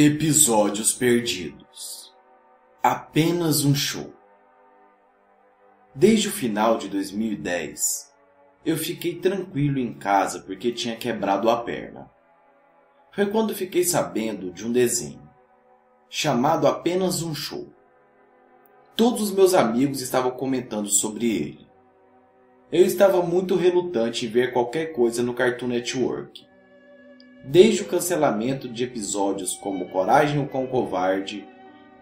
Episódios perdidos. Apenas um show. Desde o final de 2010, eu fiquei tranquilo em casa porque tinha quebrado a perna. Foi quando fiquei sabendo de um desenho chamado Apenas um Show. Todos os meus amigos estavam comentando sobre ele. Eu estava muito relutante em ver qualquer coisa no Cartoon Network desde o cancelamento de episódios como Coragem o Covarde,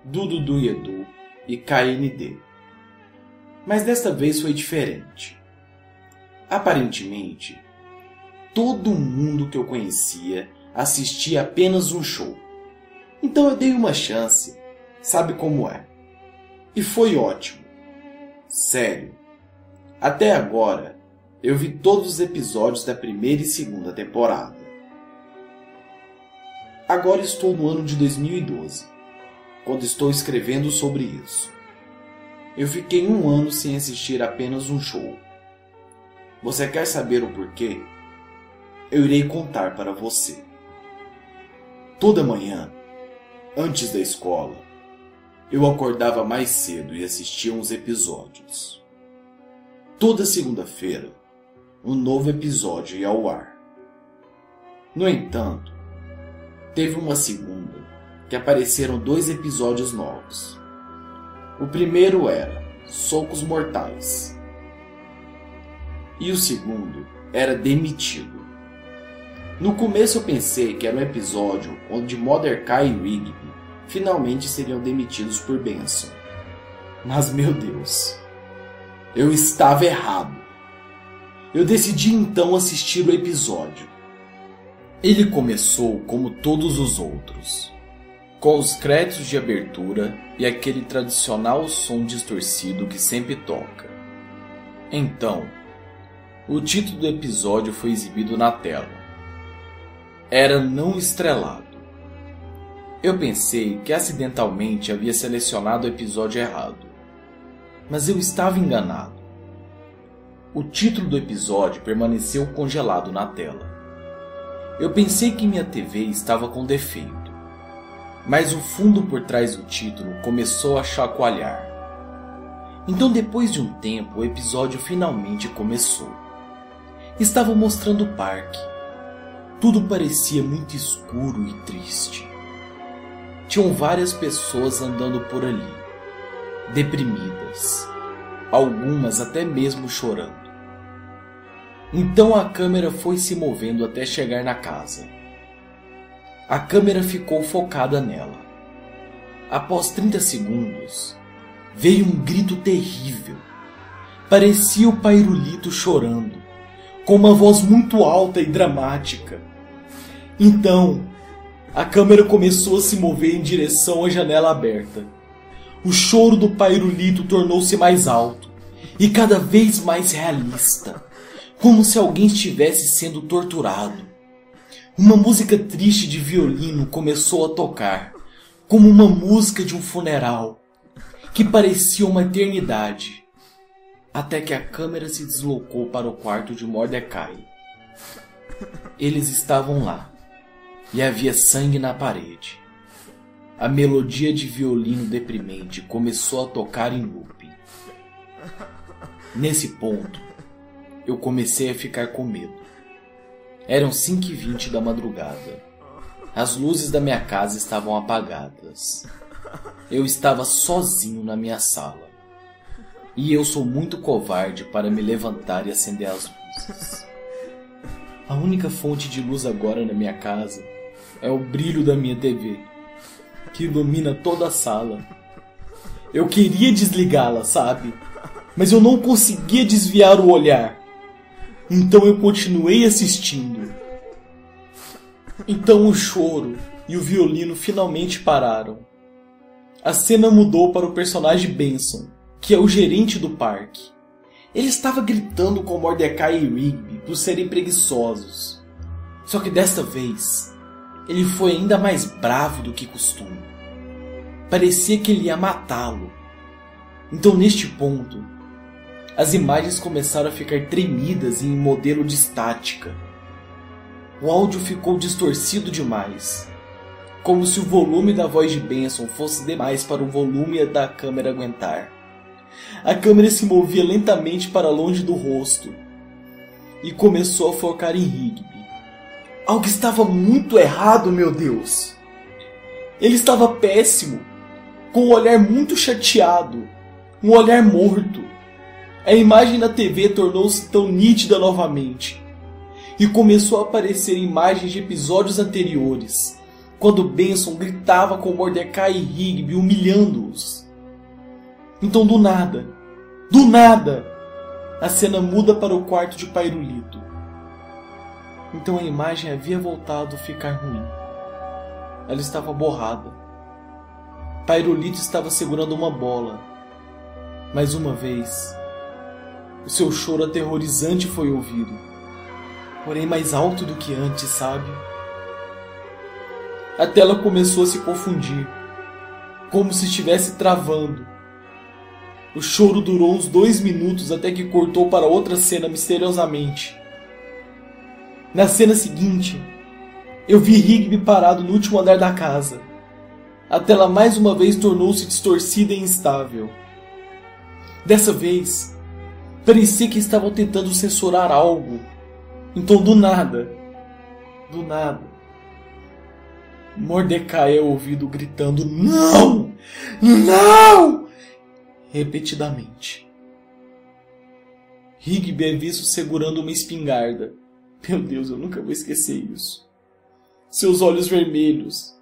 Dudu do Edu e KND. Mas desta vez foi diferente. Aparentemente, todo mundo que eu conhecia assistia apenas um show. Então eu dei uma chance, sabe como é. E foi ótimo. Sério. Até agora, eu vi todos os episódios da primeira e segunda temporada. Agora estou no ano de 2012, quando estou escrevendo sobre isso. Eu fiquei um ano sem assistir apenas um show. Você quer saber o porquê? Eu irei contar para você. Toda manhã, antes da escola, eu acordava mais cedo e assistia uns episódios. Toda segunda-feira, um novo episódio ia ao ar. No entanto, teve uma segunda, que apareceram dois episódios novos. O primeiro era Socos Mortais. E o segundo era Demitido. No começo eu pensei que era um episódio onde Mordecai e Rigby finalmente seriam demitidos por Benson. Mas meu Deus, eu estava errado. Eu decidi então assistir o episódio. Ele começou como todos os outros, com os créditos de abertura e aquele tradicional som distorcido que sempre toca. Então, o título do episódio foi exibido na tela. Era não estrelado. Eu pensei que acidentalmente havia selecionado o episódio errado, mas eu estava enganado. O título do episódio permaneceu congelado na tela. Eu pensei que minha TV estava com defeito, mas o fundo por trás do título começou a chacoalhar. Então, depois de um tempo, o episódio finalmente começou. Estava mostrando o parque. Tudo parecia muito escuro e triste. Tinham várias pessoas andando por ali, deprimidas, algumas até mesmo chorando. Então a câmera foi se movendo até chegar na casa. A câmera ficou focada nela. Após 30 segundos, veio um grito terrível. Parecia o Pairulito chorando, com uma voz muito alta e dramática. Então, a câmera começou a se mover em direção à janela aberta. O choro do Pairulito tornou-se mais alto e cada vez mais realista como se alguém estivesse sendo torturado. Uma música triste de violino começou a tocar, como uma música de um funeral, que parecia uma eternidade, até que a câmera se deslocou para o quarto de Mordecai. Eles estavam lá, e havia sangue na parede. A melodia de violino deprimente começou a tocar em looping. Nesse ponto, eu comecei a ficar com medo. Eram 5 e 20 da madrugada. As luzes da minha casa estavam apagadas. Eu estava sozinho na minha sala. E eu sou muito covarde para me levantar e acender as luzes. A única fonte de luz agora na minha casa é o brilho da minha TV, que ilumina toda a sala. Eu queria desligá-la, sabe? Mas eu não conseguia desviar o olhar. Então eu continuei assistindo. Então o choro e o violino finalmente pararam. A cena mudou para o personagem Benson, que é o gerente do parque. Ele estava gritando com Mordecai e Rigby por serem preguiçosos. Só que desta vez, ele foi ainda mais bravo do que costume. Parecia que ele ia matá-lo. Então, neste ponto, as imagens começaram a ficar tremidas em modelo de estática. O áudio ficou distorcido demais, como se o volume da voz de Benson fosse demais para o volume da câmera aguentar. A câmera se movia lentamente para longe do rosto e começou a focar em Rigby. Algo estava muito errado, meu Deus! Ele estava péssimo, com um olhar muito chateado, um olhar morto. A imagem na TV tornou-se tão nítida novamente e começou a aparecer imagens de episódios anteriores quando Benson gritava com Mordecai e Rigby humilhando-os. Então do nada, do nada, a cena muda para o quarto de Pairulito. Então a imagem havia voltado a ficar ruim. Ela estava borrada. Pairulito estava segurando uma bola. Mais uma vez, o seu choro aterrorizante foi ouvido. Porém mais alto do que antes, sabe? A tela começou a se confundir, como se estivesse travando. O choro durou uns dois minutos até que cortou para outra cena misteriosamente. Na cena seguinte, eu vi Rigby parado no último andar da casa. A tela mais uma vez tornou-se distorcida e instável. Dessa vez, parecia que estavam tentando censurar algo. Então, do nada, do nada, Mordecai é ouvido gritando: Não! Não! repetidamente. Rigby é visto segurando uma espingarda. Meu Deus, eu nunca vou esquecer isso. Seus olhos vermelhos.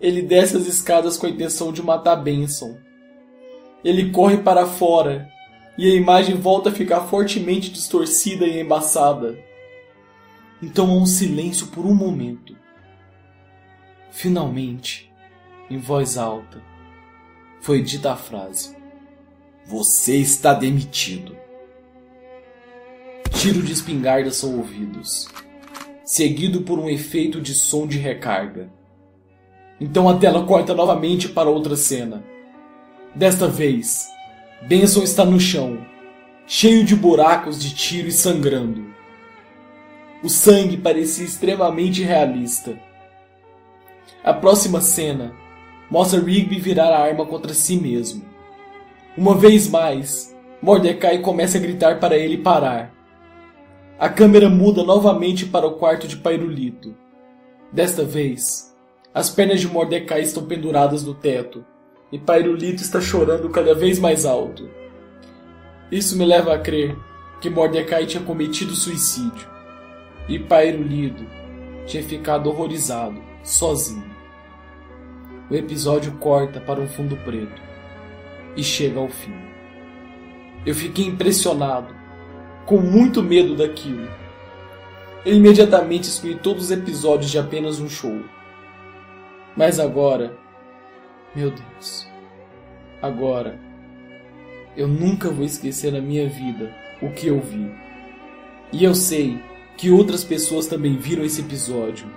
Ele desce as escadas com a intenção de matar Benson. Ele corre para fora e a imagem volta a ficar fortemente distorcida e embaçada. Então há um silêncio por um momento. Finalmente, em voz alta, foi dita a frase: Você está demitido. Tiro de espingarda são ouvidos, seguido por um efeito de som de recarga. Então a tela corta novamente para outra cena. Desta vez, Benson está no chão, cheio de buracos de tiro e sangrando. O sangue parecia extremamente realista a próxima cena mostra Rigby virar a arma contra si mesmo. Uma vez mais, Mordecai começa a gritar para ele parar. A câmera muda novamente para o quarto de Pairulito. Desta vez, as pernas de Mordecai estão penduradas no teto e Pairulito está chorando cada vez mais alto. Isso me leva a crer que Mordecai tinha cometido suicídio e Pairulito tinha ficado horrorizado, sozinho o episódio corta para um fundo preto e chega ao fim. Eu fiquei impressionado, com muito medo daquilo. Eu imediatamente excluí todos os episódios de apenas um show. Mas agora, meu Deus, agora, eu nunca vou esquecer na minha vida o que eu vi. E eu sei que outras pessoas também viram esse episódio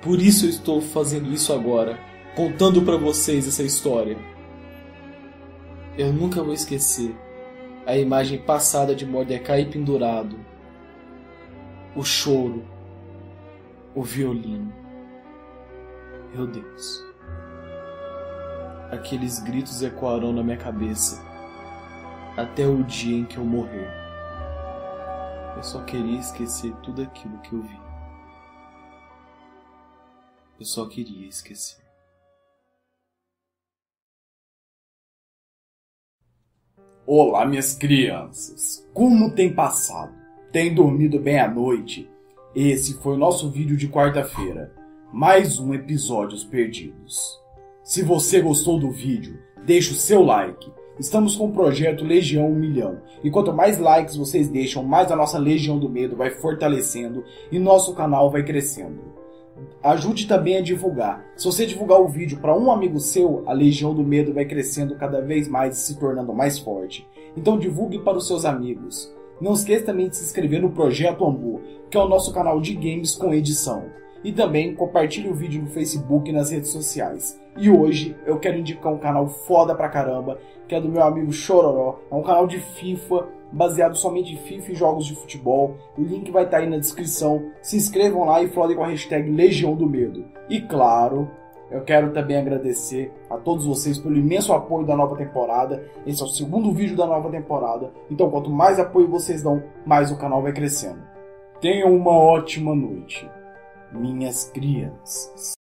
por isso eu estou fazendo isso agora, contando para vocês essa história. Eu nunca vou esquecer a imagem passada de Mordecai pendurado, o choro, o violino. Meu Deus. Aqueles gritos ecoarão na minha cabeça até o dia em que eu morrer. Eu só queria esquecer tudo aquilo que eu vi. Eu só queria esquecer. Olá, minhas crianças! Como tem passado? Tem dormido bem à noite? Esse foi o nosso vídeo de quarta-feira. Mais um Episódios Perdidos. Se você gostou do vídeo, deixe o seu like. Estamos com o projeto Legião 1 Milhão. E quanto mais likes vocês deixam, mais a nossa Legião do Medo vai fortalecendo e nosso canal vai crescendo ajude também a divulgar. Se você divulgar o vídeo para um amigo seu, a Legião do Medo vai crescendo cada vez mais e se tornando mais forte. Então divulgue para os seus amigos. Não esqueça também de se inscrever no Projeto Ambu, que é o nosso canal de games com edição. E também compartilhe o vídeo no Facebook e nas redes sociais. E hoje eu quero indicar um canal foda pra caramba, que é do meu amigo Chororó. É um canal de FIFA, baseado somente em FIFA e jogos de futebol. O link vai estar aí na descrição. Se inscrevam lá e flodem com a hashtag Legião do Medo. E claro, eu quero também agradecer a todos vocês pelo imenso apoio da nova temporada. Esse é o segundo vídeo da nova temporada. Então, quanto mais apoio vocês dão, mais o canal vai crescendo. Tenham uma ótima noite, minhas crianças.